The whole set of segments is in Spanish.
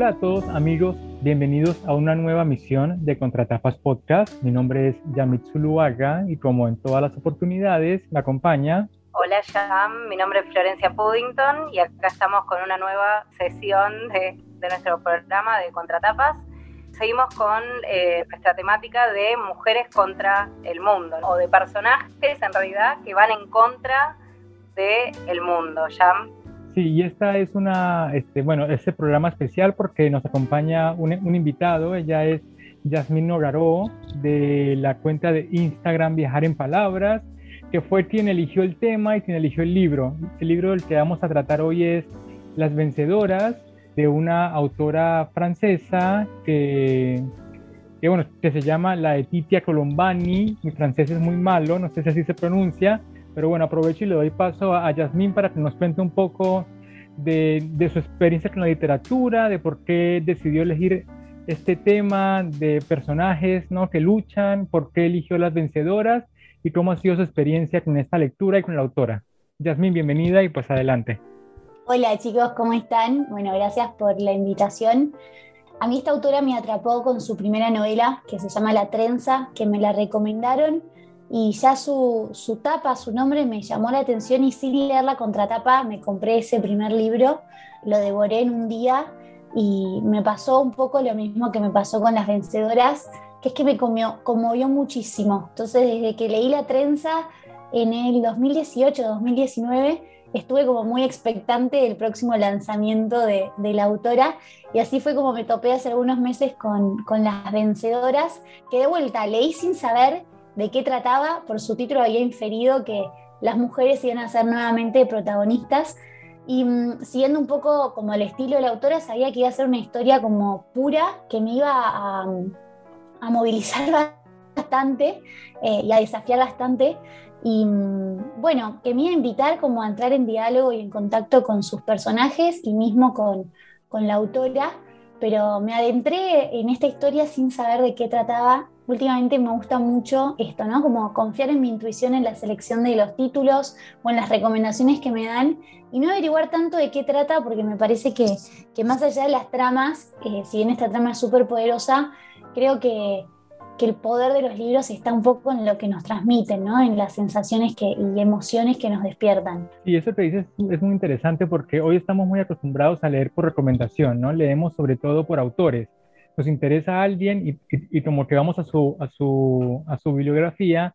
Hola a todos amigos, bienvenidos a una nueva misión de Contratapas Podcast. Mi nombre es Yamit Zuluaga y como en todas las oportunidades me acompaña. Hola Yam, mi nombre es Florencia Puddington y acá estamos con una nueva sesión de, nuestro programa de Contratapas. Seguimos con eh, nuestra temática de mujeres contra el mundo o de personajes en realidad que van en contra del el mundo. Yam. Sí, y esta es una, este, bueno, este programa especial porque nos acompaña un, un invitado, ella es Yasmín Nogaró de la cuenta de Instagram Viajar en Palabras, que fue quien eligió el tema y quien eligió el libro. El libro del que vamos a tratar hoy es Las Vencedoras, de una autora francesa que, que, bueno, que se llama la Etitia Colombani, mi francés es muy malo, no sé si así se pronuncia, pero bueno, aprovecho y le doy paso a, Yasmín para que nos cuente un poco de, de, su experiencia con la literatura, de por qué decidió elegir este tema de personajes ¿no? que luchan, por qué eligió las vencedoras y cómo ha sido su experiencia con esta lectura y con la autora. Yasmín, bienvenida y pues adelante. Hola chicos, ¿cómo están? Bueno, gracias por la invitación. A mí esta autora me atrapó con su primera novela que se llama La Trenza, que me la recomendaron y ya su, su, tapa, su nombre me llamó la atención y sin leer la contratapa me compré ese primer libro, lo devoré en un día y me pasó un poco lo mismo que me pasó con las vencedoras, que es que me conmovió muchísimo. Entonces desde que leí La Trenza en el 2018-2019 estuve como muy expectante del próximo lanzamiento de, de, la autora y así fue como me topé hace algunos meses con, con las vencedoras, que de vuelta leí sin saber de qué trataba, por su título había inferido que las mujeres iban a ser nuevamente protagonistas y mm, siguiendo un poco como el estilo de la autora, sabía que iba a ser una historia como pura, que me iba a, a movilizar bastante eh, y a desafiar bastante. Y mm, bueno, que me iba a invitar como a entrar en diálogo y en contacto con sus personajes y mismo con, con la autora, pero me adentré en esta historia sin saber de qué trataba últimamente me gusta mucho esto, ¿no? Como confiar en mi intuición en la selección de los títulos o en las recomendaciones que me dan y no averiguar tanto de qué trata porque me parece que, más allá de las tramas, eh, si bien esta trama es súper poderosa, creo que, el poder de los libros está un poco en lo que nos transmiten, ¿no? En las sensaciones que, y emociones que nos despiertan. Y eso que dices es muy interesante porque hoy estamos muy acostumbrados a leer por recomendación, ¿no? Leemos sobre todo por autores nos interesa a alguien y, como que vamos a su, a su, a su bibliografía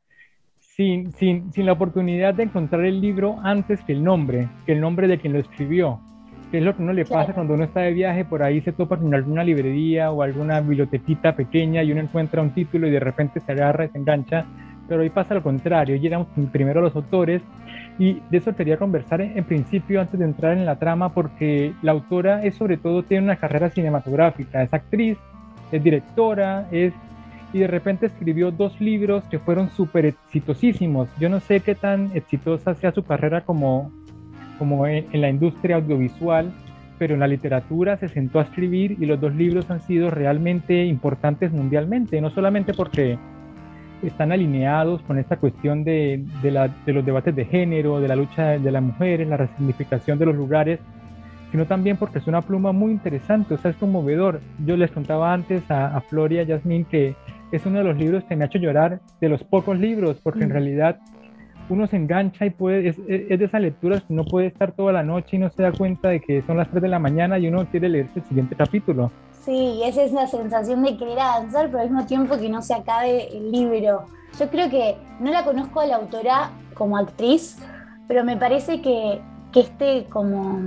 sin, sin, sin, la oportunidad de encontrar el libro antes que el nombre, que el nombre de quien lo escribió. Que es lo que uno le pasa cuando uno está de viaje, por ahí se topa con alguna librería o alguna bibliotequita pequeña y uno encuentra un título y de repente se agarra y se engancha. Pero ahí pasa lo contrario, llegamos primero a los autores y de eso quería conversar en, principio antes de entrar en la trama porque la autora es sobre todo tiene una carrera cinematográfica, es actriz, es directora, es y de repente escribió dos libros que fueron súper exitosísimos. Yo no sé qué tan exitosa sea su carrera como, como en, la industria audiovisual, pero en la literatura se sentó a escribir y los dos libros han sido realmente importantes mundialmente, no solamente porque están alineados con esta cuestión de, de, la, de los debates de género, de la lucha de las mujeres, la resignificación de los lugares, sino también porque es una pluma muy interesante, o sea, es conmovedor. Yo les contaba antes a, a Floria y Yasmín que es uno de los libros que me ha hecho llorar, de los pocos libros, porque en mm. realidad uno se engancha y puede, es, es, de esas lecturas que uno puede estar toda la noche y no se da cuenta de que son las 3 de la mañana y uno quiere leer el siguiente capítulo. Sí, esa es la sensación de querer avanzar, pero al mismo tiempo que no se acabe el libro. Yo creo que no la conozco a la autora como actriz, pero me parece que, que este como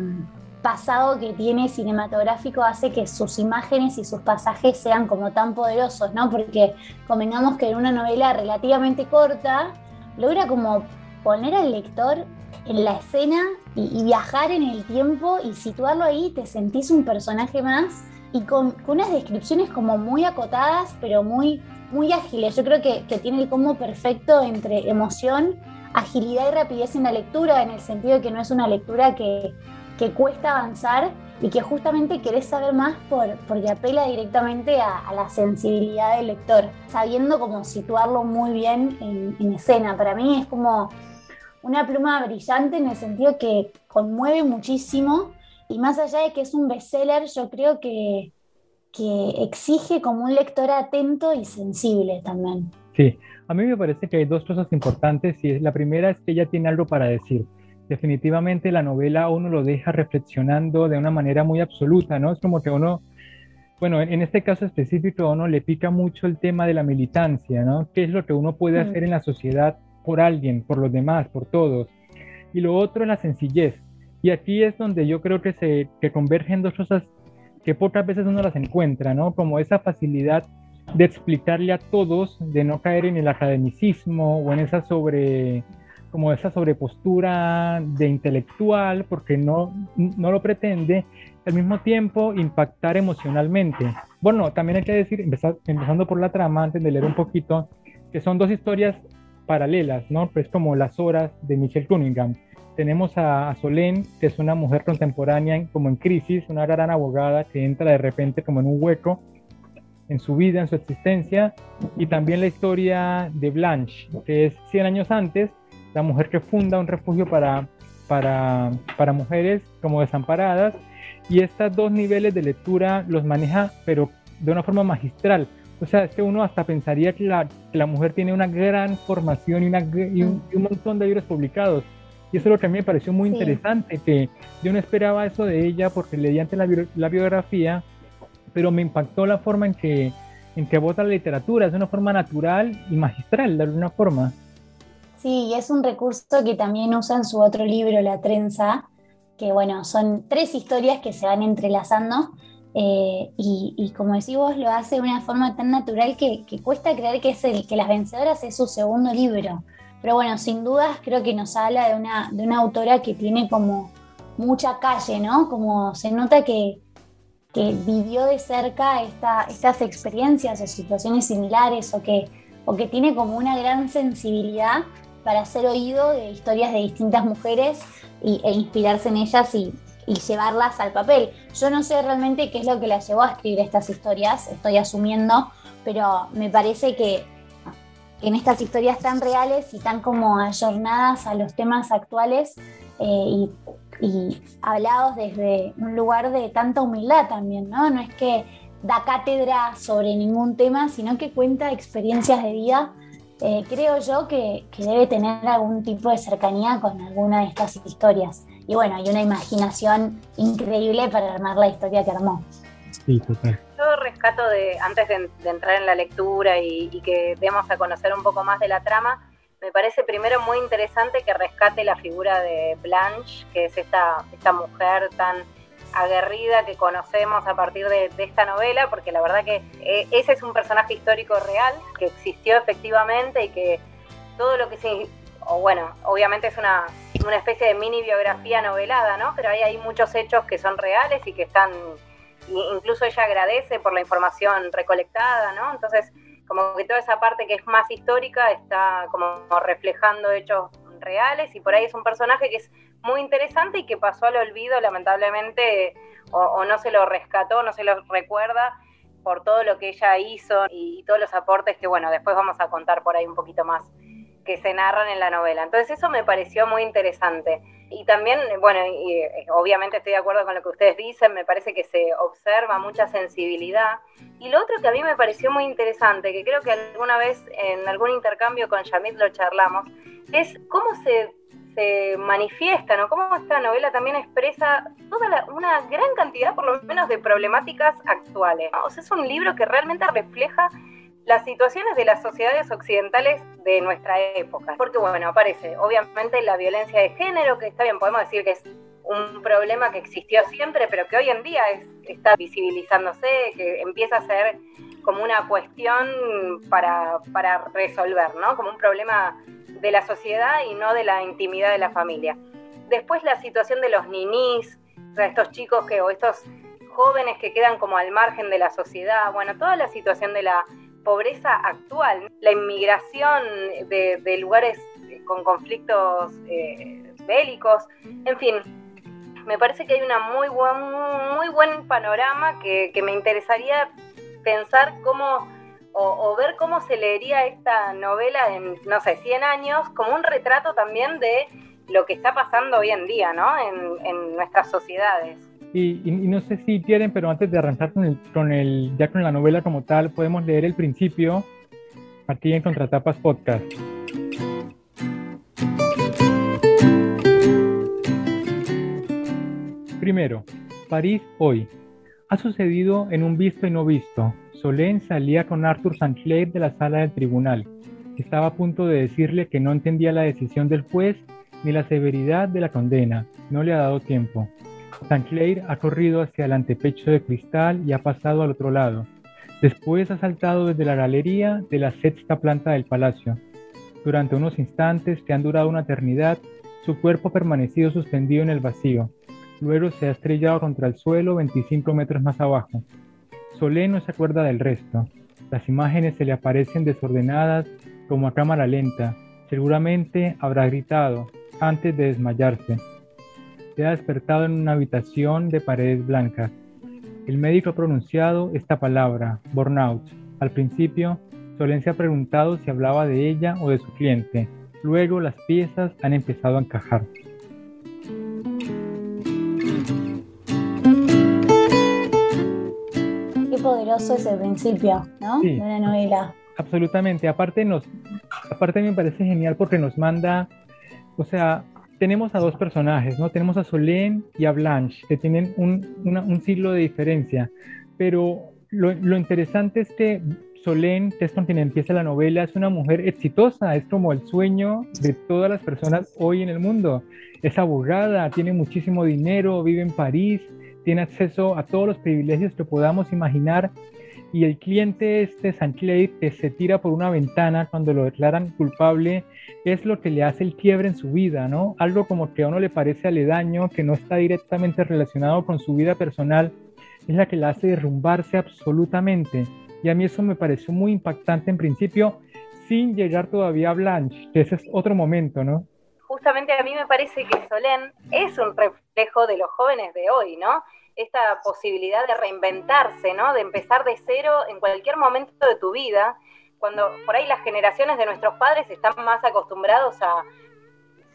pasado que tiene cinematográfico hace que sus imágenes y sus pasajes sean como tan poderosos, ¿no? Porque convengamos que en una novela relativamente corta logra como poner al lector en la escena y, viajar en el tiempo y situarlo ahí, te sentís un personaje más y con, unas descripciones como muy acotadas, pero muy, muy ágiles. Yo creo que, que tiene el combo perfecto entre emoción, agilidad y rapidez en la lectura, en el sentido de que no es una lectura que que cuesta avanzar y que justamente querés saber más por, porque apela directamente a, la sensibilidad del lector, sabiendo cómo situarlo muy bien en, escena. Para mí es como una pluma brillante en el sentido que conmueve muchísimo y más allá de que es un bestseller, yo creo que, que exige como un lector atento y sensible también. Sí, a mí me parece que hay dos cosas importantes y la primera es que ella tiene algo para decir. Definitivamente la novela uno lo deja reflexionando de una manera muy absoluta, ¿no? Es como que uno, bueno, en este caso específico uno le pica mucho el tema de la militancia, ¿no? ¿Qué es lo que uno puede hacer en la sociedad por alguien, por los demás, por todos? Y lo otro es la sencillez. Y aquí es donde yo creo que se que convergen dos cosas que pocas veces uno las encuentra, ¿no? Como esa facilidad de explicarle a todos, de no caer en el academicismo o en esa sobre como esa sobrepostura de intelectual, porque no, no lo pretende, al mismo tiempo impactar emocionalmente. Bueno, también hay que decir, empezando por la trama, antes de leer un poquito, que son dos historias paralelas, ¿no? Pues como las horas de Michelle Cunningham tenemos a, Solén, que es una mujer contemporánea como en crisis, una gran abogada que entra de repente como en un hueco en su vida, en su existencia, y también la historia de Blanche, que es 100 años antes, la mujer que funda un refugio para, para, para mujeres como desamparadas, y estos dos niveles de lectura los maneja, pero de una forma magistral. O sea, es que uno hasta pensaría que la, la mujer tiene una gran formación y, una, y, un, y un montón de libros publicados, y eso es lo que a mí me pareció muy interesante, que yo no esperaba eso de ella porque leí antes la, biografía, pero me impactó la forma en que, en que vota la literatura, es una forma natural y magistral, de alguna forma. Sí, y es un recurso que también usa en su otro libro, La Trenza, que bueno, son tres historias que se van entrelazando. Eh, y, como decís vos, lo hace de una forma tan natural que, cuesta creer que, es el, que Las Vencedoras es su segundo libro. Pero bueno, sin dudas creo que nos habla de una, de una autora que tiene como mucha calle, ¿no? Como se nota que, que vivió de cerca esta, estas experiencias o situaciones similares o que, o que tiene como una gran sensibilidad para hacer oído de historias de distintas mujeres y, e inspirarse en ellas y, y llevarlas al papel. Yo no sé realmente qué es lo que la llevó a escribir estas historias, estoy asumiendo, pero me parece que en estas historias tan reales y tan como ayornadas a los temas actuales eh, y, hablados desde un lugar de tanta humildad también, ¿no? No es que da cátedra sobre ningún tema, sino que cuenta experiencias de vida. Eh, creo yo que, que, debe tener algún tipo de cercanía con alguna de estas historias. Y bueno, hay una imaginación increíble para armar la historia que armó. Yo rescato de, antes de, entrar en la lectura y, que demos a conocer un poco más de la trama, me parece primero muy interesante que rescate la figura de Blanche, que es esta, esta mujer tan aguerrida que conocemos a partir de, esta novela, porque la verdad que eh, ese es un personaje histórico real, que existió efectivamente y que todo lo que se... Bueno, obviamente es una, una especie de mini biografía novelada, ¿no? Pero ahí hay muchos hechos que son reales y que están incluso ella agradece por la información recolectada, ¿no? Entonces, como que toda esa parte que es más histórica está como reflejando hechos reales y por ahí es un personaje que es muy interesante y que pasó al olvido lamentablemente o, no se lo rescató, no se lo recuerda por todo lo que ella hizo y todos los aportes que bueno, después vamos a contar por ahí un poquito más que se narran en la novela. Entonces eso me pareció muy interesante. Y también, bueno, eh, obviamente estoy de acuerdo con lo que ustedes dicen, me parece que se observa mucha sensibilidad. Y lo otro que a mí me pareció muy interesante, que creo que alguna vez en algún intercambio con Yamit lo charlamos, es cómo se, se manifiesta, ¿no? Cómo esta novela también expresa toda una gran cantidad, por lo menos, de problemáticas actuales. O sea, es un libro que realmente refleja las situaciones de las sociedades occidentales de nuestra época. Porque bueno, aparece obviamente la violencia de género, que está bien, podemos decir que es un problema que existió siempre, pero que hoy en día está visibilizándose, que empieza a ser como una cuestión para, para resolver, ¿no? Como un problema de la sociedad y no de la intimidad de la familia. Después la situación de los ninis, estos chicos que, o estos jóvenes que quedan como al margen de la sociedad, bueno, toda la situación de la pobreza actual, la inmigración de, lugares con conflictos eh, bélicos, en fin, me parece que hay una muy buen, muy buen panorama que, me interesaría pensar cómo o, ver cómo se leería esta novela en, no sé, 100 años, como un retrato también de lo que está pasando hoy en día, ¿no? En, nuestras sociedades. Y, no sé si quieren, pero antes de arrancar con, el, con el, ya con la novela como tal, podemos leer el principio aquí en Contratapas Podcast. Primero, París hoy. Ha sucedido en un visto y no visto. Solén salía con Arthur Sancler de la sala del tribunal. Estaba a punto de decirle que no entendía la decisión del juez ni la severidad de la condena. No le ha dado tiempo. Sancler ha corrido hacia el antepecho de cristal y ha pasado al otro lado. Después ha saltado desde la galería de la sexta planta del palacio. Durante unos instantes que han durado una eternidad, su cuerpo ha permanecido suspendido en el vacío. Luego se ha estrellado contra el suelo 25 metros más abajo. Solé no se acuerda del resto. Las imágenes se le aparecen desordenadas como a cámara lenta. Seguramente habrá gritado antes de desmayarse. Se ha despertado en una habitación de paredes blancas. El médico ha pronunciado esta palabra, burnout. Al principio, Solén se ha preguntado si hablaba de ella o de su cliente. Luego las piezas han empezado a encajar. Poderoso es el principio, ¿no? De una novela. Absolutamente. Aparte nos, aparte me parece genial porque nos manda, o sea, tenemos a dos personajes, ¿no? Tenemos a Solène y a Blanche, que tienen un, siglo de diferencia, pero lo, interesante es que Solène, que es con quien empieza la novela, es una mujer exitosa, es como el sueño de todas las personas hoy en el mundo. Es abogada, tiene muchísimo dinero, vive en París, tiene acceso a todos los privilegios que podamos imaginar y el cliente este Sanclay que se tira por una ventana cuando lo declaran culpable es lo que le hace el quiebre en su vida, ¿no? Algo como que a uno le parece aledaño, que no está directamente relacionado con su vida personal, es la que la hace derrumbarse absolutamente. Y a mí eso me pareció muy impactante en principio, sin llegar todavía a Blanche, que ese es otro momento, ¿no? Justamente a mí me parece que Solén es un reflejo de los jóvenes de hoy, ¿no? esta posibilidad de reinventarse, ¿no? De empezar de cero en cualquier momento de tu vida, cuando por ahí las generaciones de nuestros padres están más acostumbrados a,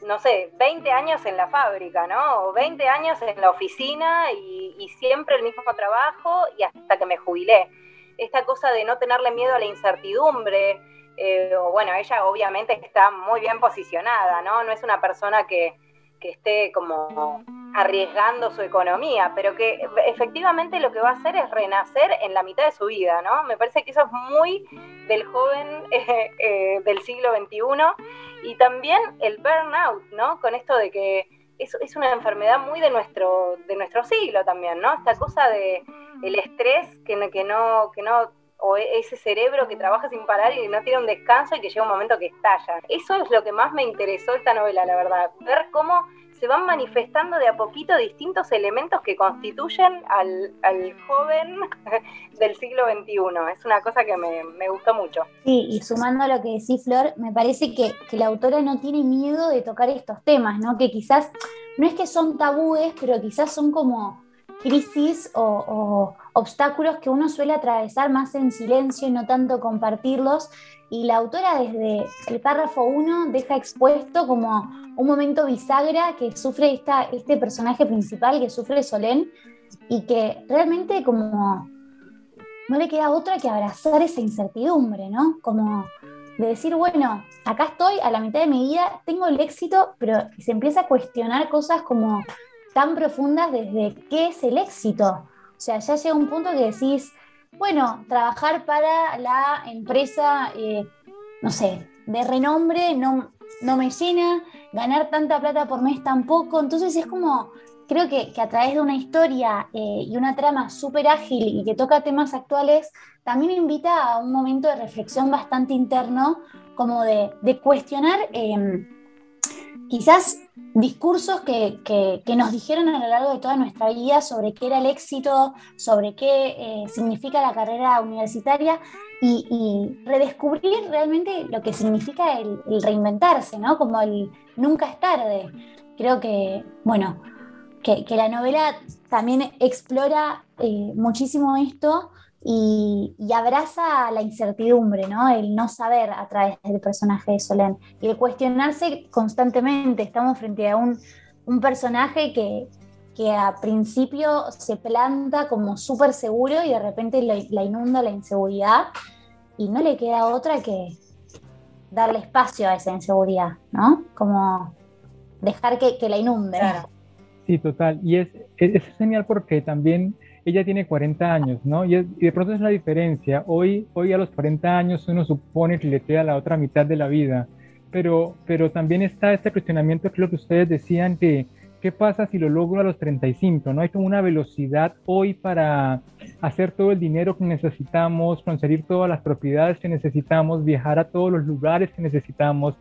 no sé, 20 años en la fábrica, ¿no? O 20 años en la oficina y, siempre el mismo trabajo y hasta que me jubilé. Esta cosa de no tenerle miedo a la incertidumbre, eh, o bueno, ella obviamente está muy bien posicionada, ¿no? No es una persona que, que esté como arriesgando su economía, pero que efectivamente lo que va a hacer es renacer en la mitad de su vida, ¿no? Me parece que eso es muy del joven eh, eh, del siglo XXI y también el burnout, ¿no? Con esto de que es, es una enfermedad muy de nuestro, de nuestro siglo también, ¿no? Esta cosa de el estrés que, que no, que no o ese cerebro que trabaja sin parar y no tiene un descanso y que llega un momento que estalla. Eso es lo que más me interesó esta novela, la verdad. Ver cómo se van manifestando de a poquito distintos elementos que constituyen al, joven del siglo XXI. Es una cosa que me, gustó mucho. Sí, y sumando a lo que decís, Flor, me parece que, que la autora no tiene miedo de tocar estos temas, ¿no? Que quizás, no es que son tabúes, pero quizás son como crisis o, obstáculos que uno suele atravesar más en silencio y no tanto compartirlos. Y la autora desde el párrafo 1 deja expuesto como un momento bisagra que sufre esta, este personaje principal, que sufre Solén, y que realmente como no le queda otra que abrazar esa incertidumbre, ¿no? Como de decir, bueno, acá estoy a la mitad de mi vida, tengo el éxito, pero se empieza a cuestionar cosas como tan profundas desde qué es el éxito. O sea, ya llega un punto que decís, bueno, trabajar para la empresa, eh, no sé, de renombre no, no me llena, ganar tanta plata por mes tampoco. Entonces es como, creo que, a través de una historia eh, y una trama súper ágil y que toca temas actuales, también invita a un momento de reflexión bastante interno, como de, cuestionar em, quizás discursos que, nos dijeron a lo largo de toda nuestra vida sobre qué era el éxito, sobre qué eh, significa la carrera universitaria y, redescubrir realmente lo que significa el, reinventarse, ¿no? Como el nunca es tarde. Creo que, bueno, que, la novela también explora eh, muchísimo esto y, abraza la incertidumbre, ¿no? El no saber a través del personaje de Solén y el cuestionarse constantemente. Estamos frente a un, personaje que, que a principio se planta como súper seguro y de repente la, inunda la inseguridad y no le queda otra que darle espacio a esa inseguridad, ¿no? Como dejar que, la inunde. Sí, total. Y es, es, genial porque también ella tiene 40 años, ¿no? Y, de pronto es la diferencia. Hoy, hoy a los 40 años uno supone que le queda la otra mitad de la vida, pero, pero también está este cuestionamiento que lo que ustedes decían que ¿qué pasa si lo logro a los 35? ¿no? Hay como una velocidad hoy para hacer todo el dinero que necesitamos, conseguir todas las propiedades que necesitamos, viajar a todos los lugares que necesitamos.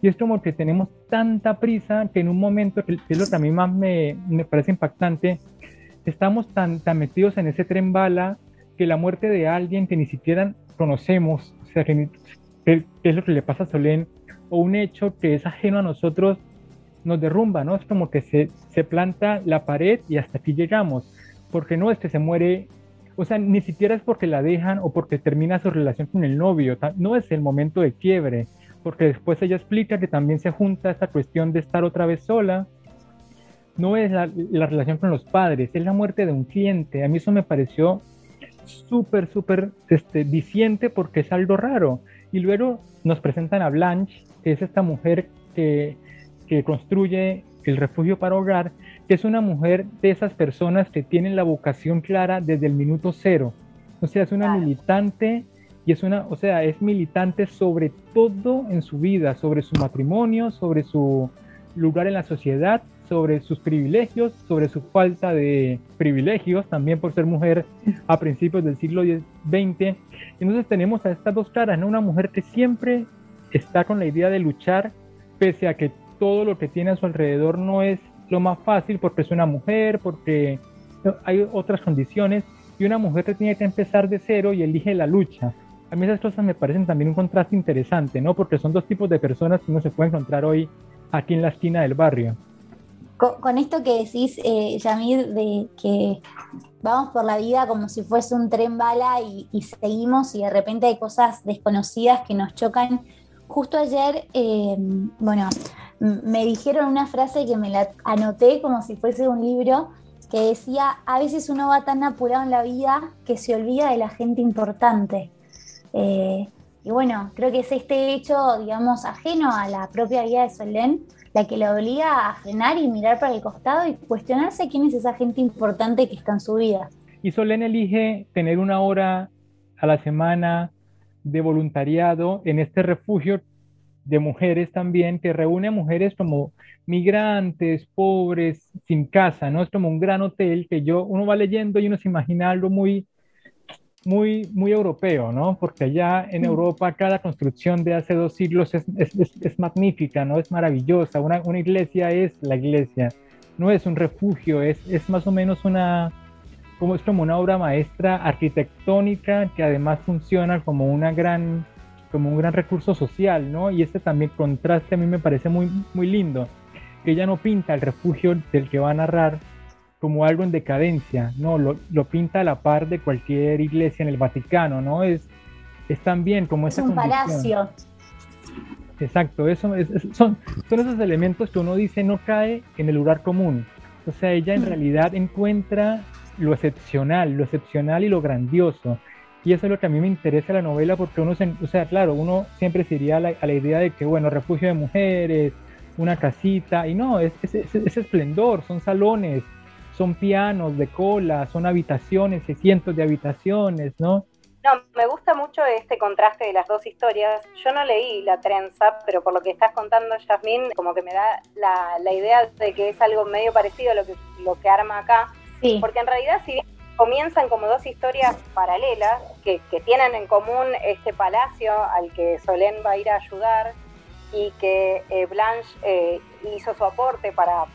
Y es como que tenemos tanta prisa que en un momento, que es lo que a mí más me, me parece impactante, estamos tan, metidos en ese tren bala que la muerte de alguien que ni siquiera conocemos, o sea, que, es lo que le pasa a Solén, o un hecho que es ajeno a nosotros, nos derrumba, ¿no? Es como que se, se planta la pared y hasta aquí llegamos, porque no es que se muere, o sea, ni siquiera es porque la dejan o porque termina su relación con el novio, no es el momento de quiebre, porque después ella explica que también se junta esta cuestión de estar otra vez sola, no es la, la relación con los padres, es la muerte de un cliente, a mí eso me pareció súper, súper este, diciente porque es algo raro. Y luego nos presentan a Blanche, que es esta mujer que que construye el refugio para hogar, que es una mujer de esas personas que tienen la vocación clara desde el minuto cero. O sea, es una militante y es una, o sea, es militante sobre todo en su vida, sobre su matrimonio, sobre su lugar en la sociedad, sobre sus privilegios, sobre su falta de privilegios, también por ser mujer a principios del siglo XX. Entonces tenemos a estas dos caras, ¿no? Una mujer que siempre está con la idea de luchar, pese a que todo lo que tiene a su alrededor no es lo más fácil porque es una mujer, porque hay otras condiciones y una mujer que tiene que empezar de cero y elige la lucha. A mí esas cosas me parecen también un contraste interesante, ¿no? Porque son dos tipos de personas que uno se puede encontrar hoy aquí en la esquina del barrio. Con, esto que decís, eh, Yamir, de que vamos por la vida como si fuese un tren bala y, seguimos y de repente hay cosas desconocidas que nos chocan. Justo ayer, eh, bueno, me dijeron una frase que me la anoté como si fuese un libro que decía, a veces uno va tan apurado en la vida que se olvida de la gente importante. Eh, y bueno, creo que es este hecho, digamos, ajeno a la propia vida de Solén, la que le obliga a frenar y mirar para el costado y cuestionarse quién es esa gente importante que está en su vida. Y Solén elige tener una hora a la semana de voluntariado en este refugio de mujeres también, que reúne a mujeres como migrantes, pobres, sin casa, ¿no? Es como un gran hotel que yo, uno va leyendo y uno se imagina algo muy, muy, muy europeo, ¿no? Porque allá en Europa cada construcción de hace dos siglos es, es, magnífica, ¿no? Es maravillosa. Una, una, iglesia es la iglesia, no es un refugio, es, es más o menos una, como es como una obra maestra arquitectónica que además funciona como una gran como un gran recurso social, ¿no? Y este también contraste a mí me parece muy, muy lindo, que ella no pinta el refugio del que va a narrar como algo en decadencia, no, lo, lo pinta a la par de cualquier iglesia en el Vaticano, ¿no? Es, es también como esa es un palacio. Exacto, eso son, son esos elementos que uno dice no cae en el lugar común. O sea, ella en mm. realidad encuentra lo excepcional, lo excepcional y lo grandioso. Y eso es lo que a mí me interesa la novela porque uno, se, o sea, claro, uno siempre se iría a la, idea de que, bueno, refugio de mujeres, una casita, y no, es, es, esplendor, son salones, son pianos de cola, son habitaciones y cientos de habitaciones, ¿no? No, me gusta mucho este contraste de las dos historias. Yo no leí La trenza, pero por lo que estás contando, Yasmín, como que me da la, la idea de que es algo medio parecido a lo que, lo que arma acá. Sí. Porque en realidad, si bien comienzan como dos historias paralelas que, tienen en común este palacio al que Solén va a ir a ayudar y que eh, Blanche eh, hizo su aporte para,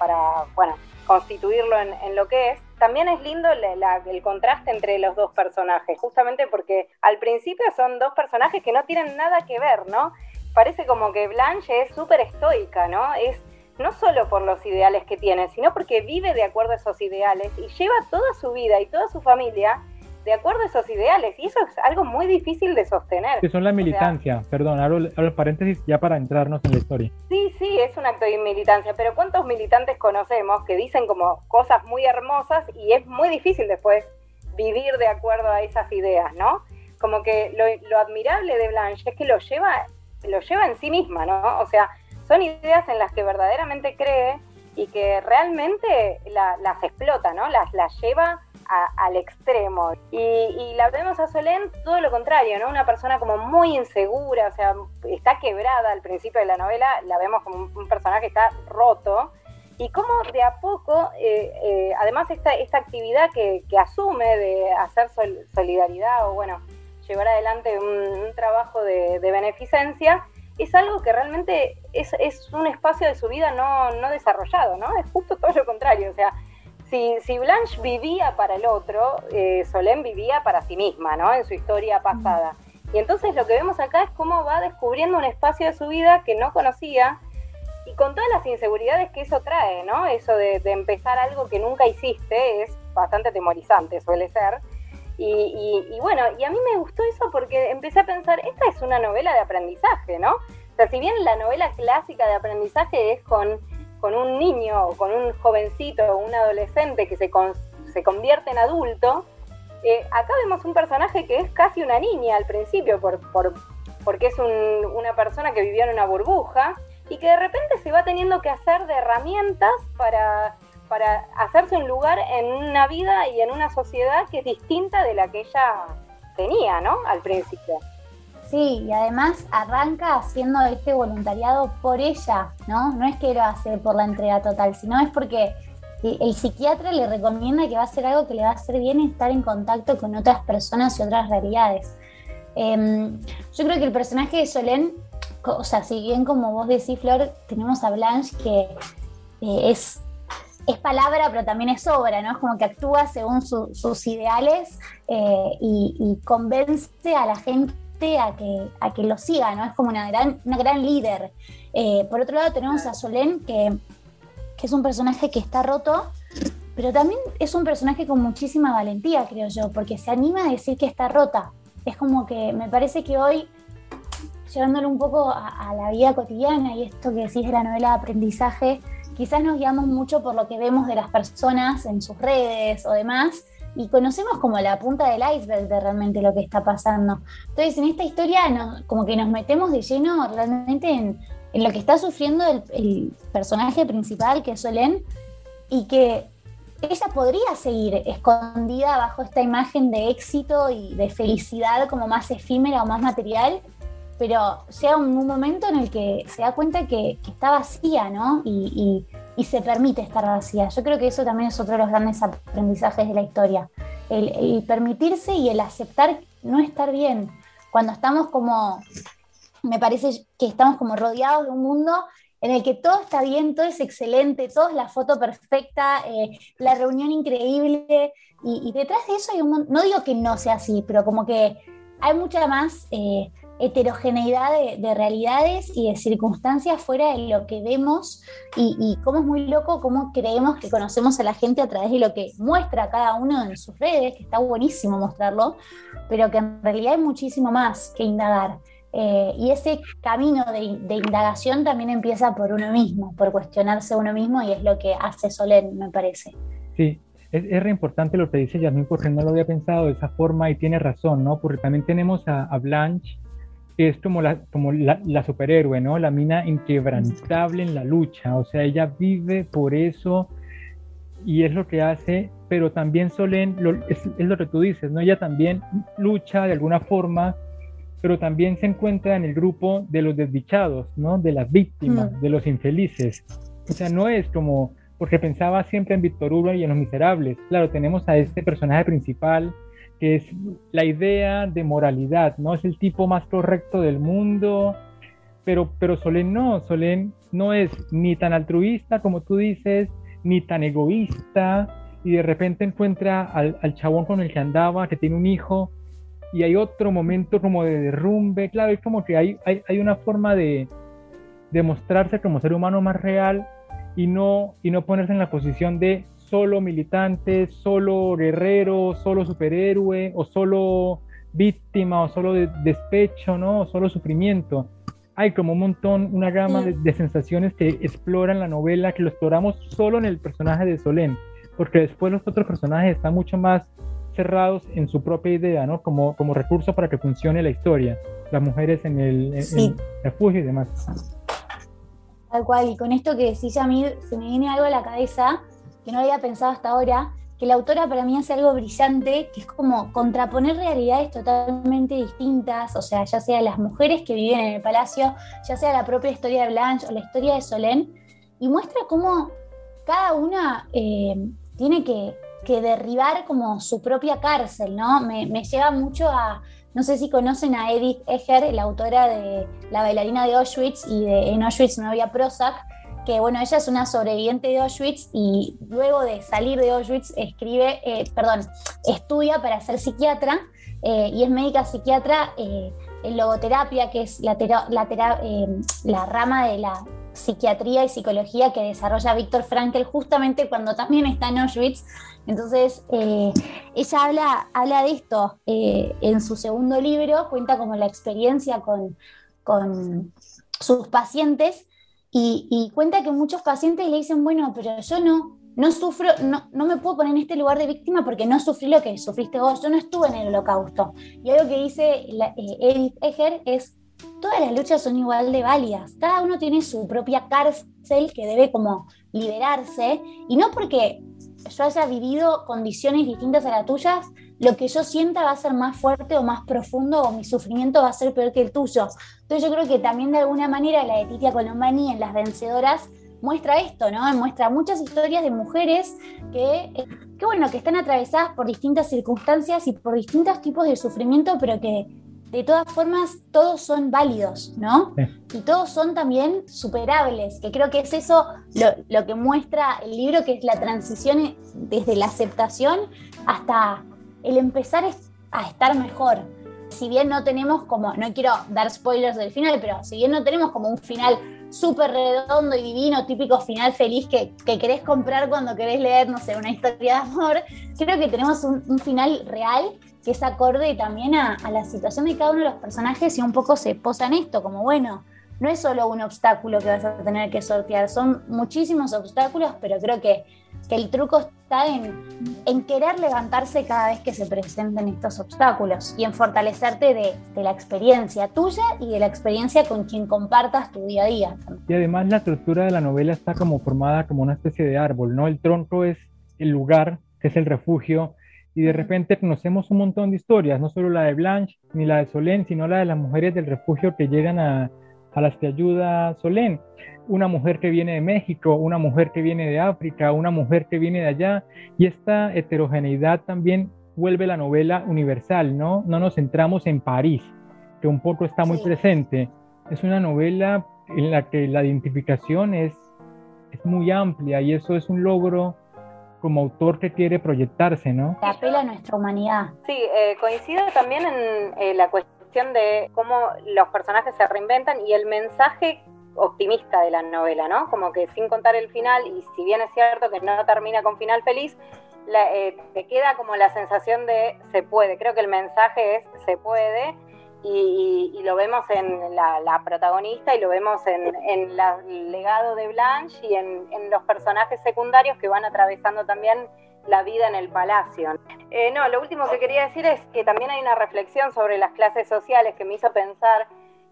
bueno, constituirlo en, lo que es. También es lindo el contraste entre los dos personajes, justamente porque al principio son dos personajes que no tienen nada que ver, ¿no? Parece como que Blanche es súper estoica, ¿no? Es no solo por los ideales que tiene, sino porque vive de acuerdo a esos ideales y lleva toda su vida y toda su familia de acuerdo a esos ideales. Y eso es algo muy difícil de sostener. Que son la militancia, perdón, abro, paréntesis ya para entrarnos en la historia. Sí, sí, es un acto de militancia, pero ¿cuántos militantes conocemos que dicen como cosas muy hermosas y es muy difícil después vivir de acuerdo a esas ideas, ¿no? Como que lo, admirable de Blanche es que lo lleva, lo lleva en sí misma, ¿no? O sea, son ideas en las que verdaderamente cree y que realmente las explota, ¿no? Las, las lleva al extremo. Y, la vemos a Solén todo lo contrario, ¿no? Una persona como muy insegura, o sea, está quebrada al principio de la novela, la vemos como un, personaje que está roto. Y cómo de a poco, eh, eh, además esta, esta actividad que, asume de hacer solidaridad o bueno, llevar adelante un, trabajo de, beneficencia, es algo que realmente es, es, un espacio de su vida no, no desarrollado, ¿no? Es justo todo lo contrario, o sea, si, Blanche vivía para el otro, eh, vivía para sí misma, ¿no? En su historia pasada. Y entonces lo que vemos acá es cómo va descubriendo un espacio de su vida que no conocía y con todas las inseguridades que eso trae, ¿no? Eso de, empezar algo que nunca hiciste es bastante temorizante, suele ser. Y, bueno, y a mí me gustó eso porque empecé a pensar, esta es una novela de aprendizaje, ¿no? O sea, si bien la novela clásica de aprendizaje es con con un niño o con un jovencito o un adolescente que se, se convierte en adulto, eh, acá vemos un personaje que es casi una niña al principio, por, porque es una persona que vivió en una burbuja y que de repente se va teniendo que hacer de herramientas para, para hacerse un lugar en una vida y en una sociedad que es distinta de la que ella tenía, ¿no? Al principio. Sí, y además arranca haciendo este voluntariado por ella, ¿no? No es que lo hace por la entrega total, sino es porque el psiquiatra le recomienda que va a hacer algo que le va a hacer bien estar en contacto con otras personas y otras realidades. Em, yo creo que el personaje de Solén, o sea, si bien como vos decís, Flor, tenemos a Blanche que eh, es, es palabra, pero también es obra, ¿no? Es como que actúa según sus ideales eh, y convence a la gente a que, a que lo siga, ¿no? Es como una gran, una gran líder. Eh, por otro lado tenemos a Solén, que, que es un personaje que está roto, pero también es un personaje con muchísima valentía, creo yo, porque se anima a decir que está rota. Es como que me parece que hoy, llevándolo un poco a, a, la vida cotidiana y esto que decís de la novela de aprendizaje, quizás nos guiamos mucho por lo que vemos de las personas en sus redes o demás, y conocemos como la punta del iceberg de realmente lo que está pasando. Entonces, en esta historia, como que nos metemos de lleno realmente en, lo que está sufriendo el, personaje principal, que es Solén, y que ella podría seguir escondida bajo esta imagen de éxito y de felicidad como más efímera o más material, pero sea un, momento en el que se da cuenta que, está vacía, ¿no? y y se permite estar vacía. Yo creo que eso también es otro de los grandes aprendizajes de la historia. El, permitirse y el aceptar no estar bien. Cuando estamos como, me parece que estamos como rodeados de un mundo en el que todo está bien, todo es excelente, todo es la foto perfecta, eh, la reunión increíble, y, detrás de eso hay un no digo que no sea así, pero como que hay mucha más eh, heterogeneidad de, realidades y de circunstancias fuera de lo que vemos y, y, cómo es muy loco cómo creemos que conocemos a la gente a través de lo que muestra cada uno en sus redes, que está buenísimo mostrarlo, pero que en realidad hay muchísimo más que indagar. Eh, y ese camino de, indagación también empieza por uno mismo, por cuestionarse uno mismo y es lo que hace Solén, me parece. Sí, es, es re importante lo que dice Yasmin porque no lo había pensado de esa forma y tiene razón, ¿no? Porque también tenemos a Blanche es como la, como la, superhéroe, ¿no? La mina inquebrantable en la lucha, o sea, ella vive por eso y es lo que hace, pero también Solén, es, lo que tú dices, ¿no? Ella también lucha de alguna forma, pero también se encuentra en el grupo de los desdichados, ¿no? De las víctimas, mm. de los infelices. O sea, no es como, porque pensaba siempre en Víctor Hugo y en los miserables. Claro, tenemos a este personaje principal, que es la idea de moralidad, ¿no? Es el tipo más correcto del mundo, pero, pero Solén no, Solén no es ni tan altruista como tú dices, ni tan egoísta, y de repente encuentra al, al chabón con el que andaba, que tiene un hijo, y hay otro momento como de derrumbe, claro, es como que hay, hay, hay una forma de, de mostrarse como ser humano más real y no, y no ponerse en la posición de solo militante, solo guerrero, solo superhéroe o solo víctima o solo despecho, ¿no? O solo sufrimiento. Hay como un montón, una gama de, sensaciones que exploran la novela, que lo exploramos solo en el personaje de Solén, porque después los otros personajes están mucho más cerrados en su propia idea, ¿no? Como, como recurso para que funcione la historia. Las mujeres en el, refugio y demás. Tal cual, y con esto que decís a mí, se me viene algo a la cabeza que no había pensado hasta ahora, que la autora para mí hace algo brillante, que es como contraponer realidades totalmente distintas, o sea, ya sea las mujeres que viven en el palacio, ya sea la propia historia de Blanche o la historia de Solén, y muestra cómo cada una eh, tiene que, derribar como su propia cárcel, ¿no? Me, me, lleva mucho a, no sé si conocen a Edith Eger, la autora de La bailarina de Auschwitz y de En Auschwitz no había Prozac, que bueno, ella es una sobreviviente de Auschwitz y luego de salir de Auschwitz escribe, eh, perdón, estudia para ser psiquiatra eh, y es médica psiquiatra eh, en logoterapia, que es la, la rama de la psiquiatría y psicología que desarrolla Víctor Frankl justamente cuando también está en Auschwitz. Entonces, ella habla, habla de esto en su segundo libro, cuenta como la experiencia con, con sus pacientes y, cuenta que muchos pacientes le dicen, bueno, pero yo no, no sufro, no, no me puedo poner en este lugar de víctima porque no sufrí lo que sufriste vos, yo no estuve en el holocausto. Y algo que dice eh, Edith Eger es, todas las luchas son igual de válidas, cada uno tiene su propia cárcel que debe como liberarse, y no porque yo haya vivido condiciones distintas a las tuyas, lo que yo sienta va a ser más fuerte o más profundo o mi sufrimiento va a ser peor que el tuyo. Entonces yo creo que también de alguna manera la de Titia Colombani en Las Vencedoras muestra esto, ¿no? Muestra muchas historias de mujeres que, que, bueno, que están atravesadas por distintas circunstancias y por distintos tipos de sufrimiento, pero que de todas formas todos son válidos, ¿no? Y todos son también superables, que creo que es eso lo, lo que muestra el libro, que es la transición desde la aceptación hasta el empezar a estar mejor. Si bien no tenemos como, no quiero dar spoilers del final, pero si bien no tenemos como un final súper redondo y divino, típico final feliz que, querés comprar cuando querés leer, no sé, una historia de amor, creo que tenemos un, final real que es acorde también a, a, la situación de cada uno de los personajes y un poco se posa en esto, como bueno, no es solo un obstáculo que vas a tener que sortear, son muchísimos obstáculos, pero creo que que el truco está en, querer levantarse cada vez que se presenten estos obstáculos y en fortalecerte de, la experiencia tuya y de la experiencia con quien compartas tu día a día. Y además la estructura de la novela está como formada como una especie de árbol, ¿no? El tronco es el lugar, que es el refugio, y de repente conocemos un montón de historias, no solo la de Blanche ni la de Solén, sino la de las mujeres del refugio que llegan a, a las que ayuda Solén. Una mujer que viene de México, una mujer que viene de África, una mujer que viene de allá. Y esta heterogeneidad también vuelve la novela universal, ¿no? No nos centramos en París, que un poco está muy presente. Es una novela en la que la identificación es, es muy amplia y eso es un logro como autor que quiere proyectarse, ¿no? apela a nuestra humanidad. Sí, eh, coincido también en eh, la cuestión de cómo los personajes se reinventan y el mensaje optimista de la novela, ¿no? Como que sin contar el final, y si bien es cierto que no termina con final feliz, eh, te queda como la sensación de se puede. Creo que el mensaje es se puede, y, lo vemos en la, protagonista y lo vemos en, el legado de Blanche y en los personajes secundarios que van atravesando también la vida en el palacio. Eh, no, lo último que quería decir es que también hay una reflexión sobre las clases sociales que me hizo pensar,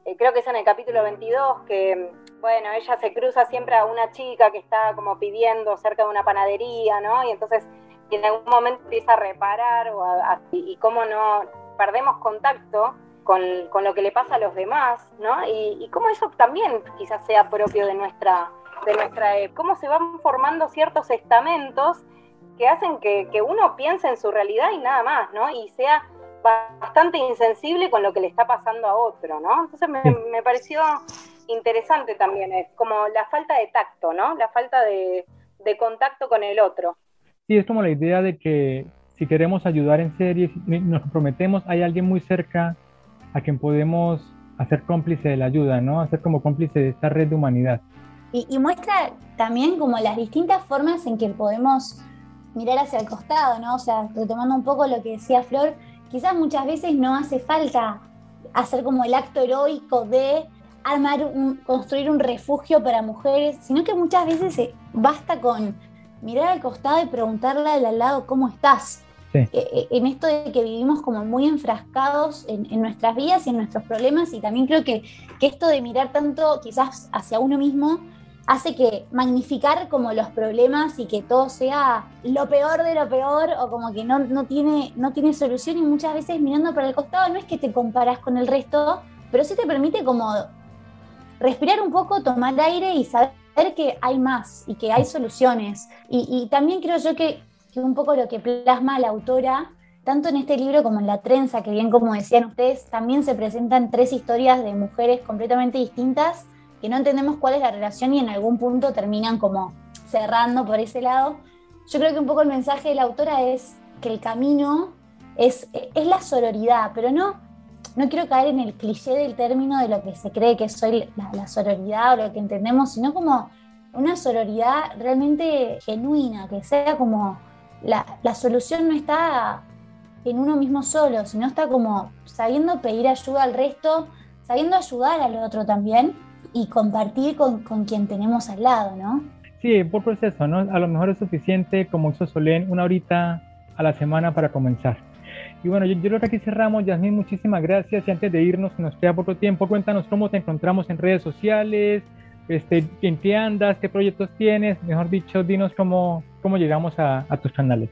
eh, creo que es en el capítulo 22, que, bueno, ella se cruza siempre a una chica que está como pidiendo cerca de una panadería, ¿no? Y entonces en algún momento empieza a reparar o y cómo no perdemos contacto con, lo que le pasa a los demás, ¿no? Y, cómo eso también quizás sea propio de nuestra, de nuestra cómo se van formando ciertos estamentos que hacen que, uno piense en su realidad y nada más, ¿no? Y sea bastante insensible con lo que le está pasando a otro, ¿no? Entonces me, pareció interesante también, es como la falta de tacto, ¿no? La falta de, contacto con el otro. Sí, es como la idea de que si queremos ayudar en serie, nos comprometemos, hay alguien muy cerca a quien podemos hacer cómplice de la ayuda, ¿no? Hacer como cómplice de esta red de humanidad. y muestra también como las distintas formas en que podemos mirar hacia el costado, ¿no? O sea, retomando un poco lo que decía Flor, quizás muchas veces no hace falta hacer como el acto heroico de armar, un, construir un refugio para mujeres, sino que muchas veces basta con mirar al costado y preguntarle al lado cómo estás. Eh, eh, en esto de que vivimos como muy enfrascados en, nuestras vidas y en nuestros problemas y también creo que, que esto de mirar tanto quizás hacia uno mismo hace que magnificar como los problemas y que todo sea lo peor de lo peor o como que no, no, tiene, no tiene solución y muchas veces mirando para el costado no es que te comparas con el resto, pero sí te permite como respirar un poco, tomar aire y saber que hay más y que hay soluciones. Y, también creo yo que, un poco lo que plasma la autora tanto en este libro como en La Trenza, que bien como decían ustedes, también se presentan tres historias de mujeres completamente distintas que no entendemos cuál es la relación y en algún punto terminan como cerrando por ese lado. Yo creo que un poco el mensaje de la autora es que el camino es, es la sororidad, pero no, no quiero caer en el cliché del término de lo que se cree que es la, la sororidad o lo que entendemos, sino como una sororidad realmente genuina, que sea como la, la solución no está en uno mismo solo, sino está como sabiendo pedir ayuda al resto, sabiendo ayudar al otro también y compartir con, con, quien tenemos al lado, ¿no? Sí, por proceso, ¿no? A lo mejor es suficiente, como hizo Solén, una horita a la semana para comenzar. Y bueno, yo, creo que aquí cerramos. Yasmin, muchísimas gracias. Y antes de irnos, que nos queda poco tiempo, cuéntanos cómo te encontramos en redes sociales, este, en qué andas, qué proyectos tienes. Mejor dicho, dinos cómo, cómo llegamos a, a tus canales.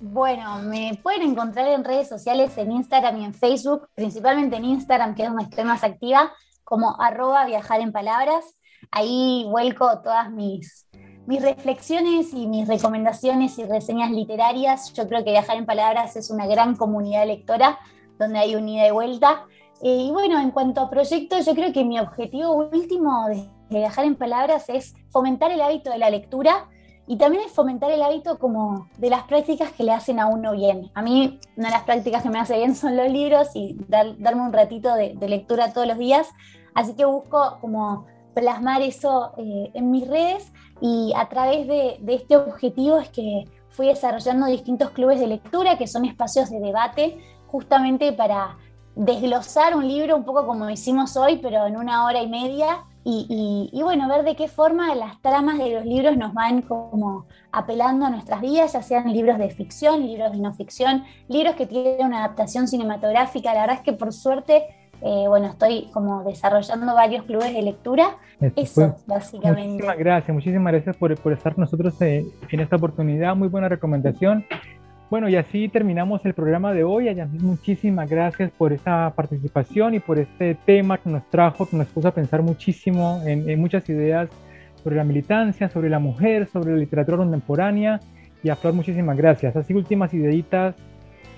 Bueno, me pueden encontrar en redes sociales, en Instagram y en Facebook, principalmente en Instagram, que es donde estoy más activa, como arroba viajar en palabras. Ahí vuelco todas mis, mis reflexiones y mis recomendaciones y reseñas literarias. Yo creo que Viajar en Palabras es una gran comunidad lectora donde hay un ida y vuelta. Eh, y bueno, en cuanto a proyectos, yo creo que mi objetivo último de, de Viajar en Palabras es fomentar el hábito de la lectura y también es fomentar el hábito como de las prácticas que le hacen a uno bien. A mí una de las prácticas que me hace bien son los libros y darme un ratito de, lectura todos los días. Así que busco como plasmar eso eh, en mis redes y a través de, este objetivo es que fui desarrollando distintos clubes de lectura que son espacios de debate justamente para desglosar un libro un poco como hicimos hoy, pero en una hora y media y, bueno, ver de qué forma las tramas de los libros nos van como apelando a nuestras vidas, ya sean libros de ficción, libros de no ficción, libros que tienen una adaptación cinematográfica. La verdad es que por suerte, eh, bueno, estoy como desarrollando varios clubes de lectura. Eso, básicamente. Muchísimas gracias, muchísimas gracias por, por estar con nosotros eh, en esta oportunidad. Muy buena recomendación. Bueno, y así terminamos el programa de hoy. Ayamil, muchísimas gracias por esta participación y por este tema que nos trajo, que nos puso a pensar muchísimo en, muchas ideas sobre la militancia, sobre la mujer, sobre la literatura contemporánea. Y a Flor, muchísimas gracias. Así últimas ideitas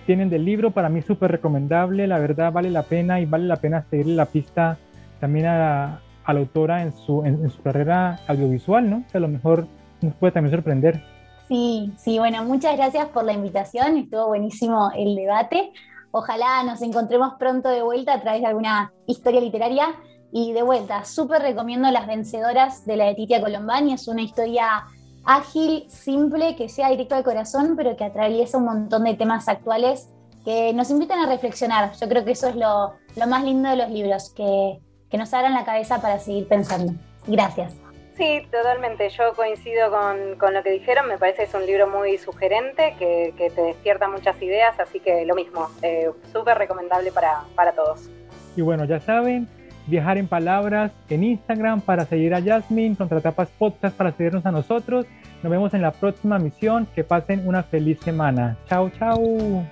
tienen del libro, para mí súper recomendable, la verdad vale la pena y vale la pena seguirle la pista también a la, autora en su, en, su carrera audiovisual, ¿no? Que a lo mejor nos puede también sorprender. Sí, sí, bueno, muchas gracias por la invitación, estuvo buenísimo el debate. Ojalá nos encontremos pronto de vuelta a través de alguna historia literaria. Y de vuelta, súper recomiendo Las Vencedoras de la de Titia Colombani. Es una historia ágil, simple, que sea directo al corazón, pero que atraviesa un montón de temas actuales que nos invitan a reflexionar. Yo creo que eso es lo, más lindo de los libros, que, que nos abran la cabeza para seguir pensando. Gracias. Sí, totalmente. Yo coincido con, lo que dijeron. Me parece que es un libro muy sugerente, que, te despierta muchas ideas, así que lo mismo, eh, súper recomendable para, para todos. Y bueno, ya saben, Viajar en Palabras en Instagram para seguir a Jasmine, Contratapas Podcast para seguirnos a nosotros. Nos vemos en la próxima misión. Que pasen una feliz semana. Chao, chao.